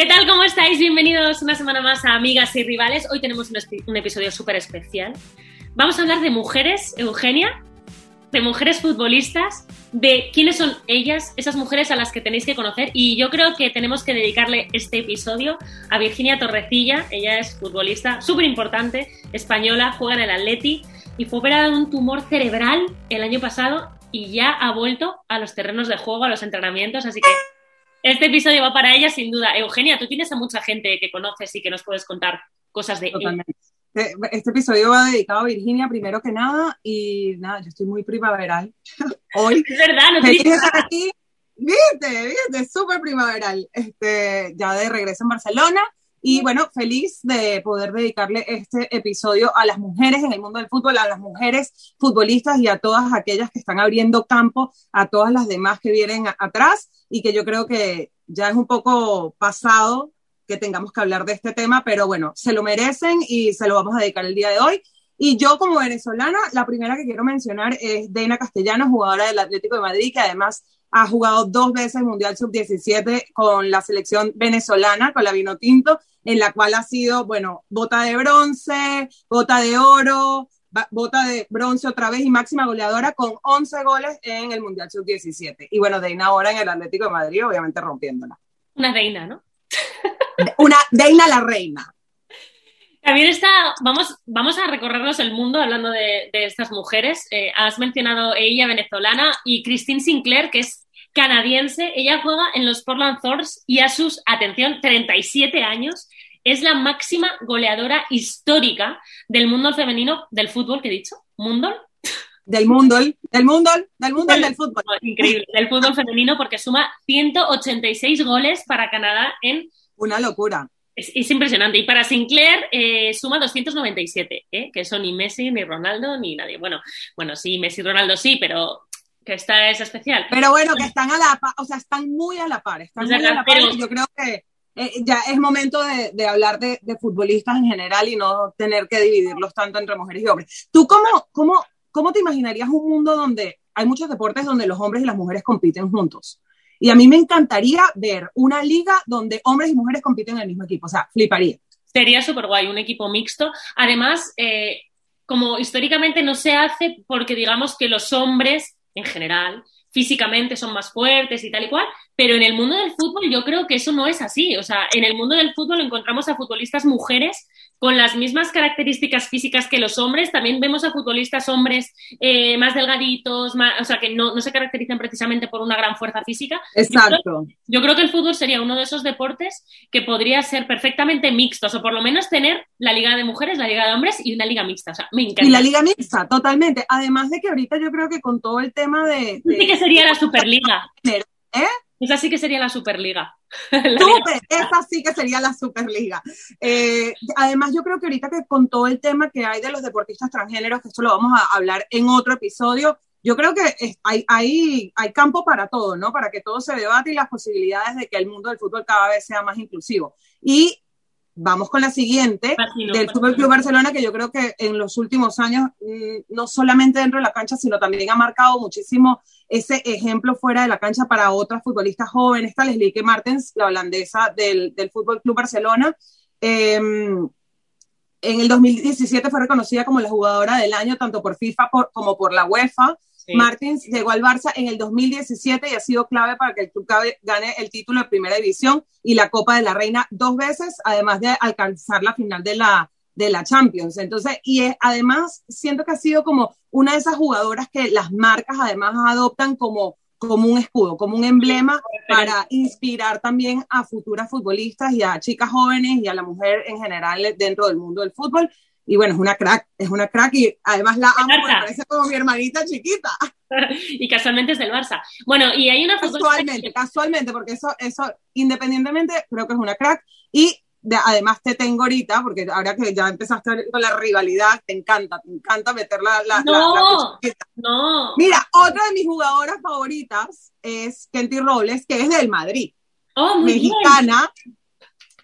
¿Qué tal? ¿Cómo estáis? Bienvenidos una semana más a Amigas y Rivales. Hoy tenemos un, episodio súper especial. Vamos a hablar de mujeres, Eugenia, de mujeres futbolistas, de quiénes son ellas, esas mujeres a las que tenéis que conocer. Y yo creo que tenemos que dedicarle este episodio a Virginia Torrecilla. Ella es futbolista súper importante, española, juega en el Atleti y fue operada de un tumor cerebral el año pasado y ya ha vuelto a los terrenos de juego, a los entrenamientos. Así que este episodio va para ella sin duda. Eugenia, tú tienes a mucha gente que conoces y que nos puedes contar cosas de Totalmente. Este, este episodio va dedicado a Virginia primero que nada y nada, yo estoy muy primaveral hoy. Es verdad, no te aquí. Viste, viste, súper primaveral. Este, ya de regreso en Barcelona y bueno, feliz de poder dedicarle este episodio a las mujeres en el mundo del fútbol, a las mujeres futbolistas y a todas aquellas que están abriendo campo, a todas las demás que vienen atrás y que yo creo que ya es un poco pasado que tengamos que hablar de este tema, pero bueno, se lo merecen y se lo vamos a dedicar el día de hoy. Y yo como venezolana, la primera que quiero mencionar es Deina Castellanos, jugadora del Atlético de Madrid, que además ha jugado dos veces Mundial Sub-17 con la selección venezolana, con la Vino Tinto, en la cual ha sido, bueno, bota de bronce, bota de oro, bota de bronce otra vez y máxima goleadora con 11 goles en el Mundial Sub-17. Y bueno, Deina ahora en el Atlético de Madrid, obviamente rompiéndola. Una Deina, ¿no? Una Deina la reina. También está, vamos, vamos a recorrernos el mundo hablando de, estas mujeres. Eh, has mencionado ella, venezolana, y Christine Sinclair, que es canadiense. Ella juega en los Portland Thorns y a sus, atención, 37 años, es la máxima goleadora histórica del mundo femenino del fútbol, que he dicho, ¿mundo? Del mundo, del mundo, del mundo del, fútbol. Increíble, del fútbol femenino, porque suma 186 goles para Canadá en una locura. Es, impresionante. Y para Sinclair eh, suma 297, ¿eh? que eso ni Messi, ni Ronaldo, ni nadie. Bueno, bueno, sí, Messi y Ronaldo sí, pero que esta es especial. Pero bueno, que están a la par, o sea, están muy a la par. Están muy a la par yo creo que eh, ya es momento de, hablar de, futbolistas en general y no tener que dividirlos tanto entre mujeres y hombres. ¿Tú cómo, cómo, cómo te imaginarías un mundo donde hay muchos deportes donde los hombres y las mujeres compiten juntos? Y a mí me encantaría ver una liga donde hombres y mujeres compiten en el mismo equipo. O sea, fliparía. Sería súper guay, un equipo mixto. Además, eh, como históricamente no se hace porque digamos que los hombres en general físicamente son más fuertes y tal y cual, pero en el mundo del fútbol yo creo que eso no es así. O sea, en el mundo del fútbol encontramos a futbolistas mujeres con las mismas características físicas que los hombres. También vemos a futbolistas hombres eh, más delgaditos, o sea, que no, se caracterizan precisamente por una gran fuerza física. Exacto. Yo creo, que el fútbol sería uno de esos deportes que podría ser perfectamente mixtos, o por lo menos tener la liga de mujeres, la liga de hombres y una liga mixta. O sea, me encanta. Y la liga mixta, totalmente. Además de que ahorita yo creo que con todo el tema de... Sí que sería la Superliga. ¿Eh? Esa sí que sería la Superliga. Super, esa sí que sería la Superliga. Eh, además, yo creo que ahorita que con todo el tema que hay de los deportistas transgéneros, que esto lo vamos a hablar en otro episodio, yo creo que hay, hay, hay campo para todo, ¿no? Para que todo se debate y las posibilidades de que el mundo del fútbol cada vez sea más inclusivo. Y vamos con la siguiente del Fútbol Club Barcelona, que yo creo que en los últimos años, mm, no solamente dentro de la cancha, sino también ha marcado muchísimo ese ejemplo fuera de la cancha para otras futbolistas jóvenes. Esta Leslie Martens, la holandesa del, del Fútbol Club Barcelona. Em, en el 2017 fue reconocida como la jugadora del año, tanto por FIFA como por la UEFA. Martins llegó al Barça en el 2017 y ha sido clave para que el club gane el título de primera división y la Copa de la Reina dos veces, además de alcanzar la final de la, de la Champions. Entonces, y además siento que ha sido como una de esas jugadoras que las marcas además adoptan como, como un escudo, como un emblema para inspirar también a futuras futbolistas y a chicas jóvenes y a la mujer en general dentro del mundo del fútbol y bueno, es una crack, es una crack y además la amo, me parece como mi hermanita chiquita. y casualmente es del Barça. Bueno, y hay una Casualmente, casualmente, porque eso, eso, independientemente, creo que es una crack. Y además te tengo ahorita, porque ahora que ya empezaste con la rivalidad, te encanta, te encanta meter la... la no, no. Mira, otra de mis jugadoras favoritas es Kenty Robles, que es del Madrid. Oh, mexicana,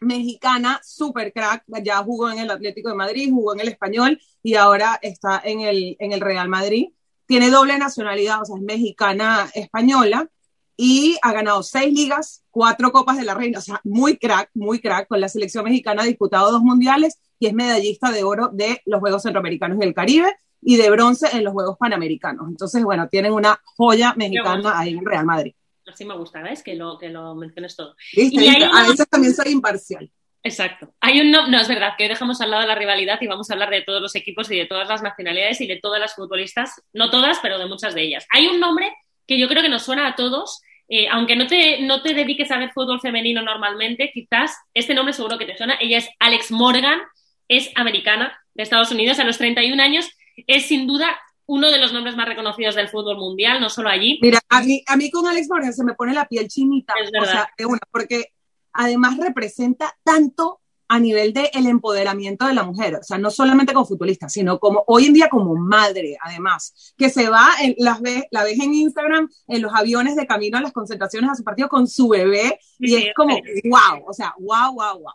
mexicana, super crack, ya jugó en el Atlético de Madrid, jugó en el Español y ahora está en el, en el Real Madrid. Tiene doble nacionalidad, o sea, es mexicana española. y ha ganado seis ligas, cuatro copas de la reina, o sea, muy crack, muy crack. Con la selección mexicana ha disputado dos mundiales y es medallista de oro de los Juegos Centroamericanos y del Caribe y de bronce en los Juegos Panamericanos. Entonces, bueno, tienen una joya mexicana ahí en Real Madrid. Así me gusta, ¿ves? Que lo, que lo menciones todo. Y a veces también soy imparcial. Exacto. Hay un no, no, es verdad que hoy dejamos al lado la rivalidad y vamos a hablar de todos los equipos y de todas las nacionalidades y de todas las futbolistas, no todas, pero de muchas de ellas. Hay un nombre que yo creo que nos suena a todos, eh, aunque no te, no te dediques a ver fútbol femenino normalmente, quizás este nombre seguro que te suena. Ella es Alex Morgan, es americana de Estados Unidos, a los 31 años, es sin duda uno de los nombres más reconocidos del fútbol mundial, no solo allí. Mira, a mí, a mí con Alex Morgan se me pone la piel chinita, o sea, de una, porque además representa tanto a nivel del el empoderamiento de la mujer, o sea, no solamente como futbolista, sino como hoy en día como madre, además, que se va, en, las ve, la ves en Instagram, en los aviones de camino a las concentraciones a su partido con su bebé, y es como, wow, o sea, wow, wow, wow.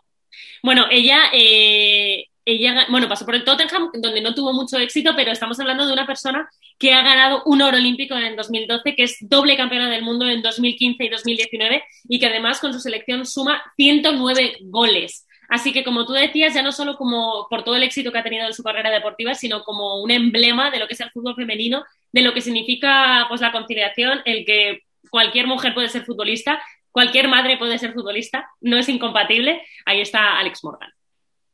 Bueno, ella, eh, ella, bueno, pasó por el Tottenham, donde no tuvo mucho éxito, pero estamos hablando de una persona que ha ganado un oro olímpico en el 2012, que es doble campeona del mundo en 2015 y 2019, y que además con su selección suma 109 goles. Así que, como tú decías, ya no solo como por todo el éxito que ha tenido en su carrera deportiva, sino como un emblema de lo que es el fútbol femenino, de lo que significa pues la conciliación, el que cualquier mujer puede ser futbolista, cualquier madre puede ser futbolista, no es incompatible. Ahí está Alex Morgan.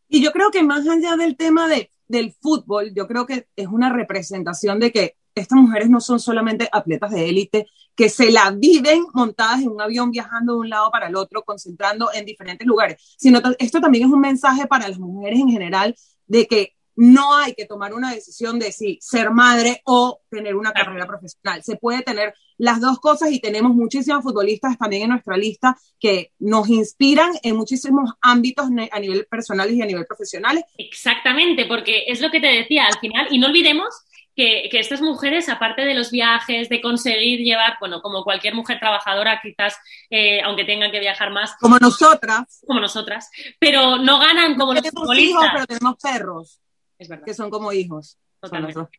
Y yo creo que más allá del tema de, del fútbol, yo creo que es una representación de que estas mujeres no son solamente atletas de élite, que se la viven montadas en un avión viajando de un lado para el otro, concentrando en diferentes lugares, sino esto también es un mensaje para las mujeres en general de que no hay que tomar una decisión de si ser madre o tener una carrera profesional. Se puede tener las dos cosas y tenemos muchísimas futbolistas también en nuestra lista que nos inspiran en muchísimos ámbitos a nivel personal y a nivel profesional. Exactamente, porque es lo que te decía al final, y no olvidemos que, estas mujeres, aparte de los viajes, de conseguir llevar, bueno, como cualquier mujer trabajadora, quizás, eh, aunque tengan que viajar más. Como nosotras. Como nosotras. Pero no ganan como los futbolistas. Hijos, pero tenemos perros. Es verdad. Que son como hijos.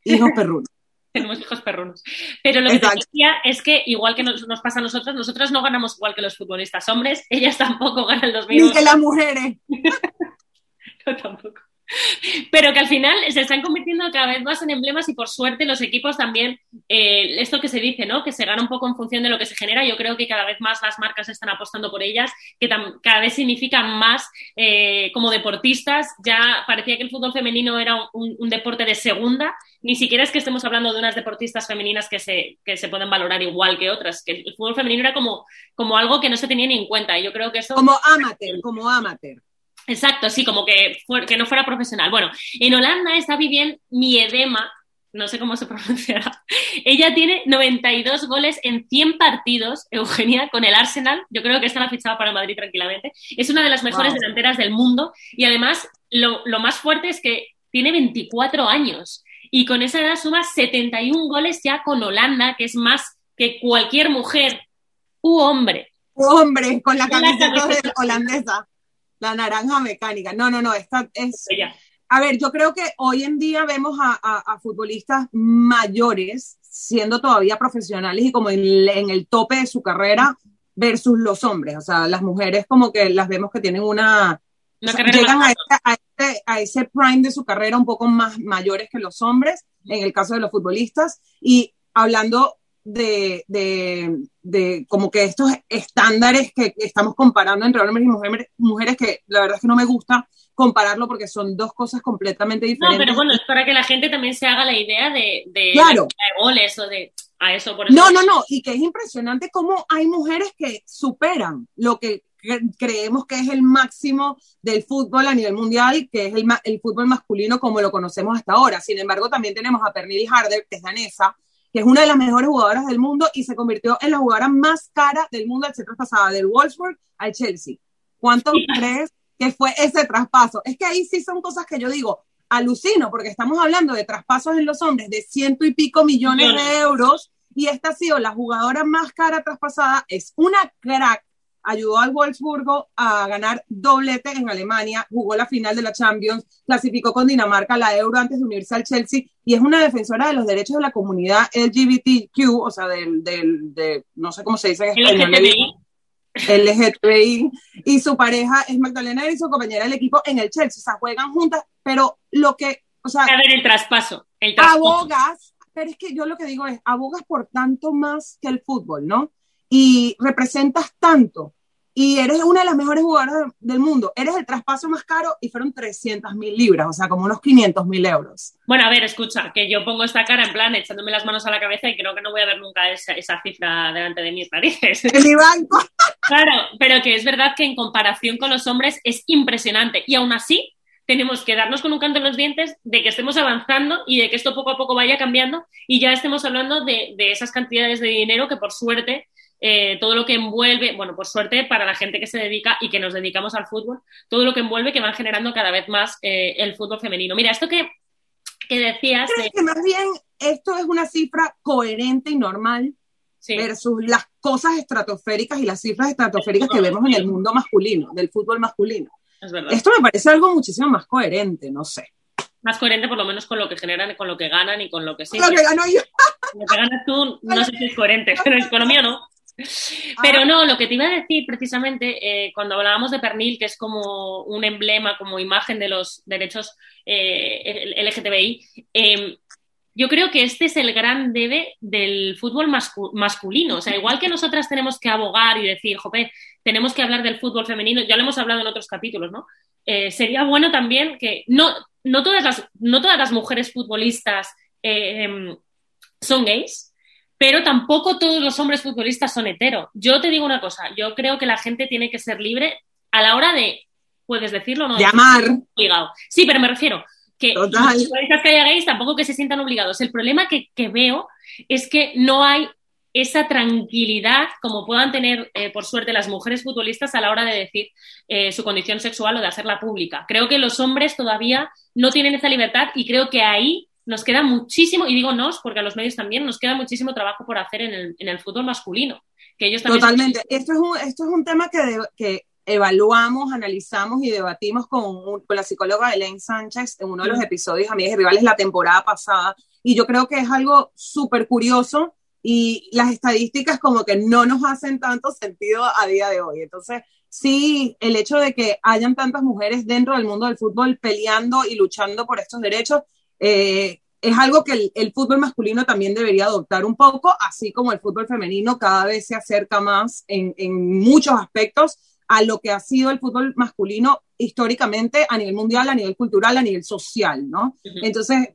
hijos perrunos. tenemos hijos perrunos. Pero lo que te decía es que, igual que nos, pasa a nosotros, nosotros no ganamos igual que los futbolistas hombres, ellas tampoco ganan los mismos. Ni que las mujeres. no, tampoco. pero que al final se están convirtiendo cada vez más en emblemas y por suerte los equipos también, eh, esto que se dice, ¿no? Que se gana un poco en función de lo que se genera, yo creo que cada vez más las marcas están apostando por ellas, que cada vez significan más eh, como deportistas, ya parecía que el fútbol femenino era un, deporte de segunda, ni siquiera es que estemos hablando de unas deportistas femeninas que se, que se pueden valorar igual que otras, que el fútbol femenino era como, como algo que no se tenía ni en cuenta, y yo creo que eso... Como amateur, como amateur. Exacto, sí, como que, que no fuera profesional. Bueno, en Holanda está viviendo Miedema, no sé cómo se pronunciará. Ella tiene 92 goles en 100 partidos, Eugenia, con el Arsenal. Yo creo que esta la fichaba para el Madrid tranquilamente. Es una de las mejores delanteras del mundo y además lo, lo, más fuerte es que tiene 24 años y con esa edad suma 71 goles ya con Holanda, que es más que cualquier mujer u hombre. U hombre, con la camiseta holandesa la naranja mecánica. No, no, no, esta es... A ver, yo creo que hoy en día vemos a, futbolistas mayores siendo todavía profesionales y como en, el tope de su carrera versus los hombres. O sea, las mujeres como que las vemos que tienen una... llegan a, este, a, ese prime de su carrera un poco más mayores que los hombres, en el caso de los futbolistas. Y hablando de, de, como que estos estándares que estamos comparando entre hombres y mujeres, mujeres que la verdad es que no me gusta compararlo porque son dos cosas completamente diferentes. No, pero bueno, es para que la gente también se haga la idea de, de, goles o de a eso. Por no, no, no, y que es impresionante cómo hay mujeres que superan lo que creemos que es el máximo del fútbol a nivel mundial, que es el, el fútbol masculino como lo conocemos hasta ahora. Sin embargo, también tenemos a Pernille Harder, que es danesa, que es una de las mejores jugadoras del mundo y se convirtió en la jugadora más cara del mundo al ser traspasada del Wolfsburg al Chelsea. ¿Cuánto crees que fue ese traspaso? Es que ahí sí son cosas que yo digo, alucino, porque estamos hablando de traspasos en los hombres de ciento y pico millones de euros y esta ha sido la jugadora más cara traspasada, es una crack ayudó al Wolfsburgo a ganar doblete en Alemania, jugó la final de la Champions, clasificó con Dinamarca la Euro antes de unirse al Chelsea y es una defensora de los derechos de la comunidad LGBTQ, o sea, del, del de, no sé cómo se dice en español. LGTBI. LGTBI. Y su pareja es Magdalena y su compañera del equipo en el Chelsea, o sea, juegan juntas, pero lo que, o sea... A ver, el traspaso. El traspaso. Abogas, pero es que yo lo que digo es, abogas por tanto más que el fútbol, ¿no? Y representas tanto y eres una de las mejores jugadoras del mundo. Eres el traspaso más caro y fueron 300 mil libras, o sea, como unos 500 mil euros. Bueno, a ver, escucha, que yo pongo esta cara en plan echándome las manos a la cabeza y creo que no voy a ver nunca esa, esa cifra delante de mis narices. En mi banco. claro, pero que es verdad que en comparación con los hombres es impresionante y aún así tenemos que darnos con un canto en los dientes de que estemos avanzando y de que esto poco a poco vaya cambiando y ya estemos hablando de, de esas cantidades de dinero que por suerte eh, todo lo que envuelve, bueno, por suerte para la gente que se dedica y que nos dedicamos al fútbol, todo lo que envuelve que van generando cada vez más eh, el fútbol femenino. Mira, esto que, que decías... ¿Crees que más bien esto es una cifra coherente y normal versus las cosas estratosféricas y las cifras estratosféricas que vemos en el mundo masculino, del fútbol masculino? Esto me parece algo muchísimo más coherente, no sé más coherente por lo menos con lo que generan, con lo que ganan y con lo que sí. Lo que gano yo. Lo que ganas tú, no sé si es coherente, pero en economía no. Pero no, lo que te iba a decir precisamente eh, cuando hablábamos de pernil, que es como un emblema, como imagen de los derechos eh, LGTBI, em, yo creo que este es el gran debe del fútbol masculino. O sea, igual que nosotras tenemos que abogar y decir, jope, tenemos que hablar del fútbol femenino, ya lo hemos hablado en otros capítulos, ¿no? Eh, sería bueno también que no, no, todas, las, no todas las mujeres futbolistas em, son gays, pero tampoco todos los hombres futbolistas son hetero. Yo te digo una cosa, yo creo que la gente tiene que ser libre a la hora de, puedes decirlo, ¿no? Llamar. Obligado. Sí, pero me refiero que los futbolistas que haya gays tampoco que se sientan obligados. El problema que, veo es que no hay esa tranquilidad como puedan tener, eh, por suerte, las mujeres futbolistas a la hora de decir eh, su condición sexual o de hacerla pública. Creo que los hombres todavía no tienen esa libertad y creo que ahí nos queda muchísimo, y digo nos, porque a los medios también, nos queda muchísimo trabajo por hacer en el, en el fútbol masculino. Que ellos Totalmente. Esto, es un, esto es un tema que, que evaluamos, analizamos y debatimos con, con, la psicóloga Elaine Sánchez en uno de los episodios Amigas y Rivales la temporada pasada. Y yo creo que es algo súper curioso y las estadísticas como que no nos hacen tanto sentido a día de hoy. Entonces, sí, el hecho de que hayan tantas mujeres dentro del mundo del fútbol peleando y luchando por estos derechos eh, es algo que el, fútbol masculino también debería adoptar un poco, así como el fútbol femenino cada vez se acerca más en, muchos aspectos a lo que ha sido el fútbol masculino históricamente a nivel mundial, a nivel cultural, a nivel social, ¿no? Entonces,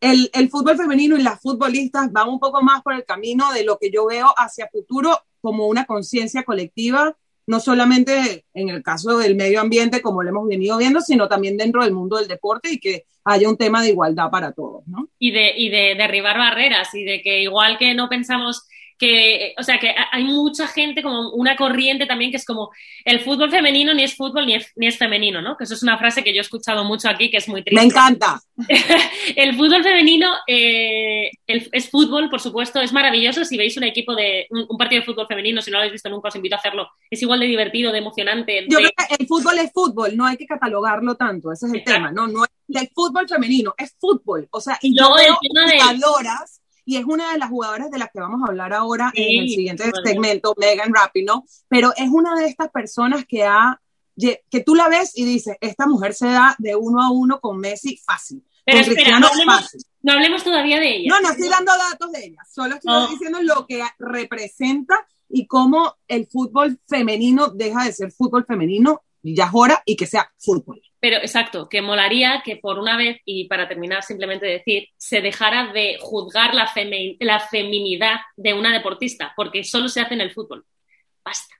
el, el, fútbol femenino y las futbolistas van un poco más por el camino de lo que yo veo hacia futuro como una conciencia colectiva no solamente en el caso del medio ambiente, como lo hemos venido viendo, sino también dentro del mundo del deporte y que haya un tema de igualdad para todos, ¿no? Y de, y de derribar barreras y de que igual que no pensamos que, o sea, que hay mucha gente, como una corriente también, que es como el fútbol femenino ni es fútbol ni es, ni es femenino, ¿no? Que eso es una frase que yo he escuchado mucho aquí, que es muy triste. Me encanta. el fútbol femenino eh, es fútbol, por supuesto, es maravilloso. Si veis un equipo de un, partido de fútbol femenino, si no lo habéis visto nunca, os invito a hacerlo. Es igual de divertido, de emocionante. Yo creo que el fútbol es fútbol, no hay que catalogarlo tanto, ese es el tema, ¿no? No es el fútbol femenino, es fútbol. O sea, y yo veo jugadoras y es una de las jugadoras de las que vamos a hablar ahora en el siguiente segmento, Megan Rapinoe, pero es una de estas personas que ha que tú la ves y dices, esta mujer se da de uno a uno con Messi fácil. Pero espera, no hablemos, no hablemos, todavía de ella. No, no estoy dando datos de ella, solo estoy diciendo lo que representa y cómo el fútbol femenino deja de ser fútbol femenino ya es hora y que sea fútbol. Pero exacto, que molaría que por una vez, y para terminar simplemente decir, se dejara de juzgar la, la feminidad de una deportista, porque solo se hace en el fútbol. Basta.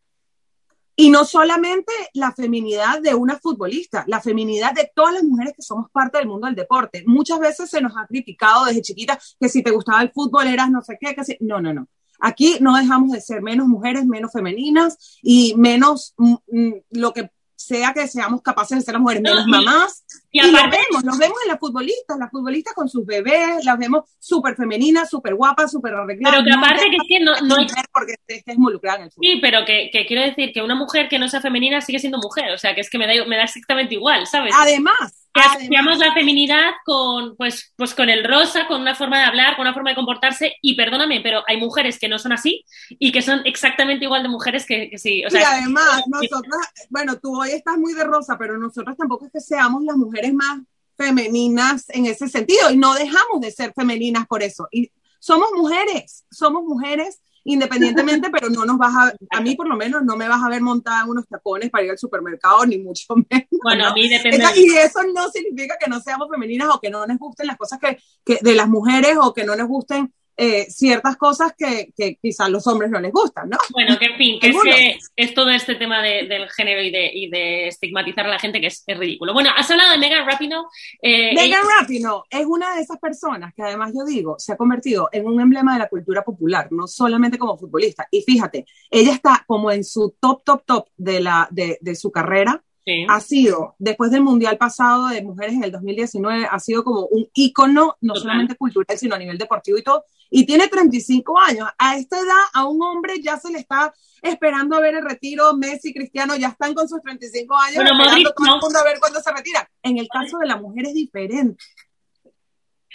Y no solamente la feminidad de una futbolista, la feminidad de todas las mujeres que somos parte del mundo del deporte. Muchas veces se nos ha criticado desde chiquita que si te gustaba el fútbol eras no sé qué, que si... No, no, no. Aquí no dejamos de ser menos mujeres, menos femeninas y menos mm, mm, lo que sea que seamos capaces de ser las mujeres, menos mamás, Y, lo vemos, lo vemos en las futbolistas, las futbolistas con sus bebés, las vemos súper femeninas, súper guapas, súper arregladas. Pero que aparte que es que no, no hay... Porque está involucrada en el fútbol. Sí, pero que, que, quiero decir que una mujer que no sea femenina sigue siendo mujer, o sea, que es que me da, me da exactamente igual, ¿sabes? Además, que asociamos la feminidad con, pues, pues con el rosa, con una forma de hablar, con una forma de comportarse, y perdóname, pero hay mujeres que no son así y que son exactamente igual de mujeres que, sí. y además, nosotras, bueno, tú hoy estás muy de rosa, pero nosotros tampoco es que seamos las mujeres más femeninas en ese sentido, y no dejamos de ser femeninas por eso. Y somos mujeres, somos mujeres independientemente, pero no nos vas a, a mí por lo menos no me vas a ver montada en unos tacones para ir al supermercado, ni mucho menos. Bueno, a mí depende. y eso no significa que no seamos femeninas o que no nos gusten las cosas que, que de las mujeres o que no nos gusten eh, ciertas cosas que, que quizás los hombres no les gustan, ¿no? Bueno, que en fin, que es, que es todo este tema de, del género y de, y de, estigmatizar a la gente que es, es, ridículo. Bueno, has hablado de Megan Rapinoe. Eh, Megan Rapinoe es una de esas personas que además yo digo, se ha convertido en un emblema de la cultura popular, no solamente como futbolista. Y fíjate, ella está como en su top, top, top de, la, de, de su carrera ha sido, después del Mundial pasado de mujeres en el 2019, ha sido como un ícono, no solamente cultural, sino a nivel deportivo y todo. Y tiene 35 años. A esta edad, a un hombre ya se le está esperando a ver el retiro. Messi, Cristiano, ya están con sus 35 años. Bueno, Modric, todo el mundo a ver cuándo se retira. En el caso de la mujer es diferente.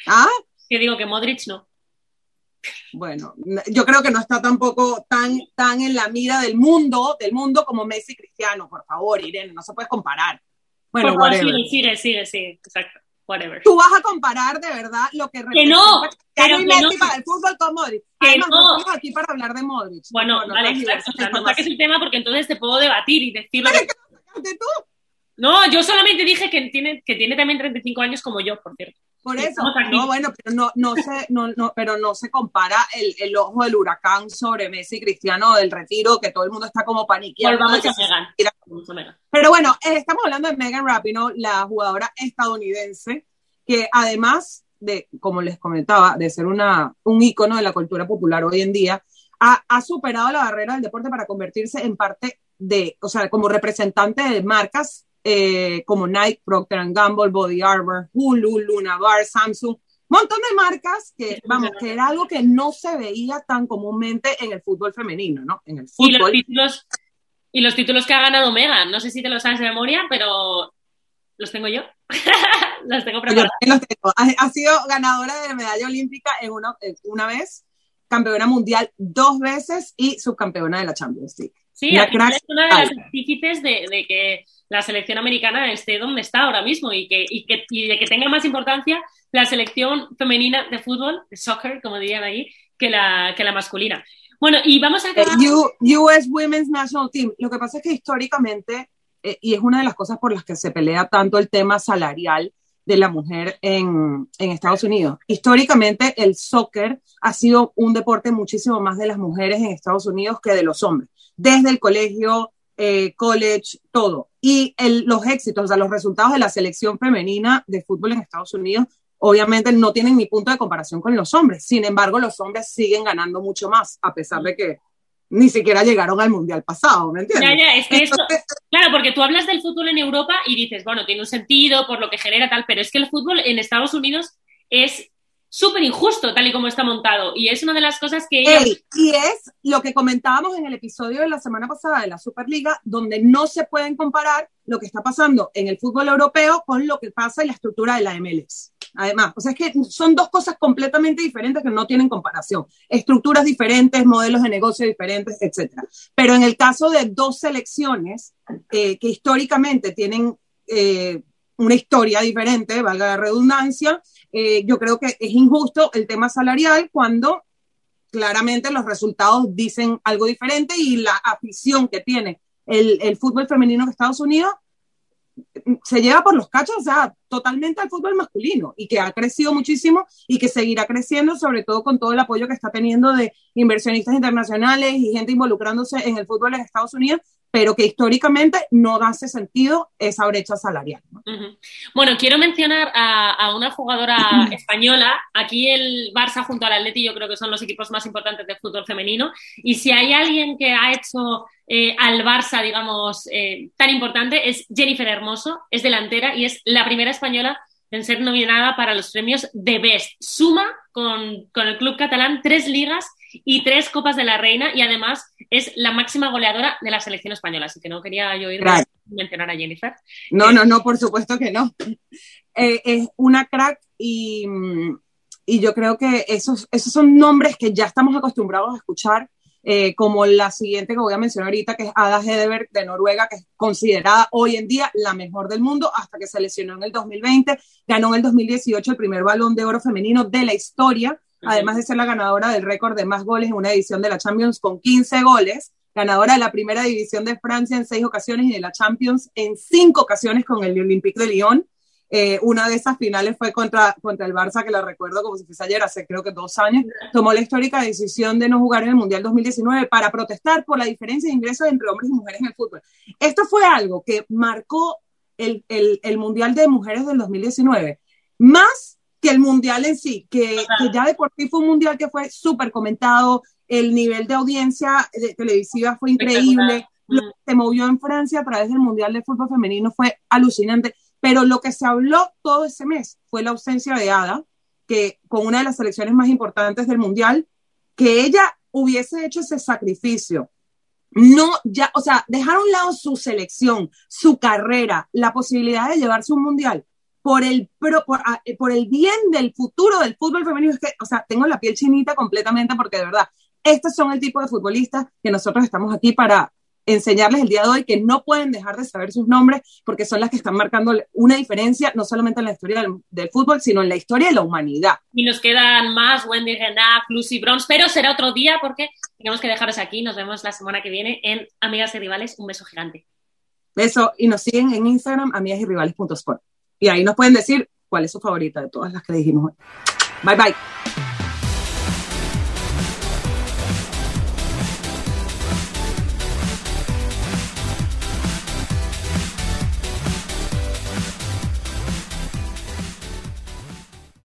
¿Ah? Que digo que Modric no. Bueno, yo creo que no está tampoco tan, tan en la mira del mundo, del mundo como Messi Cristiano, por favor, Irene, no se puede comparar. Bueno, por favor, sigue, sigue, sigue, exacto. Whatever. Tú vas a comparar de verdad lo que que no, pero que Messi para el fútbol con Modric. Que Además, no. estamos aquí para hablar de Modric. Bueno, no, vale, exacto. O sea, no saques el tema porque entonces te puedo debatir y decir lo que... que tú? No, yo solamente dije que tiene, que tiene también 35 años como yo, por cierto. Por eso, no, bueno, pero no, no, se, no, no, pero no se compara el, el, ojo del huracán sobre Messi Cristiano del retiro, que todo el mundo está como paniqueando. Volvamos a Megan. Pero bueno, eh, estamos hablando de Megan Rapinoe, la jugadora estadounidense, que además de, como les comentaba, de ser una, un ícono de la cultura popular hoy en día, ha, ha superado la barrera del deporte para convertirse en parte de, o sea, como representante de marcas eh, como Nike, Procter Gamble, Body Armor, Hulu, Luna Bar, Samsung, montón de marcas que, vamos, que era algo que no se veía tan comúnmente en el fútbol femenino, ¿no? En el fútbol. Y los títulos, y los títulos que ha ganado Megan, no sé si te los sabes de memoria, pero los tengo yo. los tengo preparados. Ha, sido ganadora de medalla olímpica en una, una vez, campeona mundial dos veces y subcampeona de la Champions League. Sí, es una de las artífices de, de, que la selección americana esté donde está ahora mismo y, que, y, que, y de que tenga más importancia la selección femenina de fútbol, de soccer, como dirían ahí, que la, que la masculina. Bueno, y vamos a acabar... US Women's National Team. Lo que pasa es que históricamente, eh, y es una de las cosas por las que se pelea tanto el tema salarial de la mujer en, en, Estados Unidos. Históricamente, el soccer ha sido un deporte muchísimo más de las mujeres en Estados Unidos que de los hombres desde el colegio, eh, college, todo. Y el, los éxitos, o sea, los resultados de la selección femenina de fútbol en Estados Unidos, obviamente no tienen ni punto de comparación con los hombres. Sin embargo, los hombres siguen ganando mucho más, a pesar de que ni siquiera llegaron al mundial pasado, ¿me entiendes? Ya, ya, es que esto, claro, porque tú hablas del fútbol en Europa y dices, bueno, tiene un sentido por lo que genera tal, pero es que el fútbol en Estados Unidos es súper injusto tal y como está montado. Y es una de las cosas que... y es lo que comentábamos en el episodio de la semana pasada de la Superliga, donde no se pueden comparar lo que está pasando en el fútbol europeo con lo que pasa en la estructura de la MLS. Además, o sea, es que son dos cosas completamente diferentes que no tienen comparación. Estructuras diferentes, modelos de negocio diferentes, etc. Pero en el caso de dos selecciones eh, que históricamente tienen eh, una historia diferente, valga la redundancia, eh, yo creo que es injusto el tema salarial cuando claramente los resultados dicen algo diferente y la afición que tiene el, el fútbol femenino de Estados Unidos se lleva por los cachos, sea, totalmente al fútbol masculino y que ha crecido muchísimo y que seguirá creciendo, sobre todo con todo el apoyo que está teniendo de inversionistas internacionales y gente involucrándose en el fútbol en Estados Unidos, pero que históricamente no hace sentido esa brecha salarial. Bueno, quiero mencionar a, una jugadora española. Aquí el Barça junto al Atleti yo creo que son los equipos más importantes de fútbol femenino. Y si hay alguien que ha hecho eh, al Barça, digamos, eh, tan importante, es Jennifer Hermoso, es delantera y es la primera española en ser nominada para los premios de Best. Suma con, con el club catalán tres ligas y tres Copas de la Reina y además es la máxima goleadora de la selección española, así que no quería yo ir a mencionar a Jennifer. No, no, no, por supuesto que no. Eh, es una crack y, y, yo creo que esos, esos son nombres que ya estamos acostumbrados a escuchar, eh, como la siguiente que voy a mencionar ahorita, que es Ada Hedeberg de Noruega, que es considerada hoy en día la mejor del mundo hasta que se lesionó en el 2020, ganó en el 2018 el primer balón de oro femenino de la historia además de ser la ganadora del récord de más goles en una edición de la Champions con 15 goles, ganadora de la primera división de Francia en seis ocasiones y de la Champions en cinco ocasiones con el Olympique de Lyon. Eh, una de esas finales fue contra, contra el Barça, que la recuerdo como si fuese ayer, hace creo que dos años. Tomó la histórica decisión de no jugar en el Mundial 2019 para protestar por la diferencia de ingresos entre hombres y mujeres en el fútbol. Esto fue algo que marcó el, el, el Mundial de Mujeres del 2019, más que el mundial en sí, que, ya de por sí fue un mundial que fue súper comentado, el nivel de audiencia televisiva fue increíble, lo que se movió en Francia a través del mundial de fútbol femenino fue alucinante, pero lo que se habló todo ese mes fue la ausencia de Ada, que con una de las selecciones más importantes del mundial, que ella hubiese hecho ese sacrificio. No, ya, o sea, dejar a un lado su selección, su carrera, la posibilidad de llevarse un mundial por el, ah, eh, por, el bien del futuro del fútbol femenino. Es que, o sea, tengo la piel chinita completamente porque de verdad, estos son el tipo de futbolistas que nosotros estamos aquí para enseñarles el día de hoy, que no pueden dejar de saber sus nombres porque son las que están marcando una diferencia, no solamente en la historia del, fútbol, sino en la historia de la humanidad. Y nos quedan más, Wendy Renat, Lucy Bronze, pero será otro día porque tenemos que dejaros aquí. Nos vemos la semana que viene en Amigas y Rivales. Un beso gigante. Beso, y nos siguen en Instagram, amigasyrivales.sport. Y ahí nos pueden decir cuál es su favorita de todas las que dijimos hoy. Bye bye.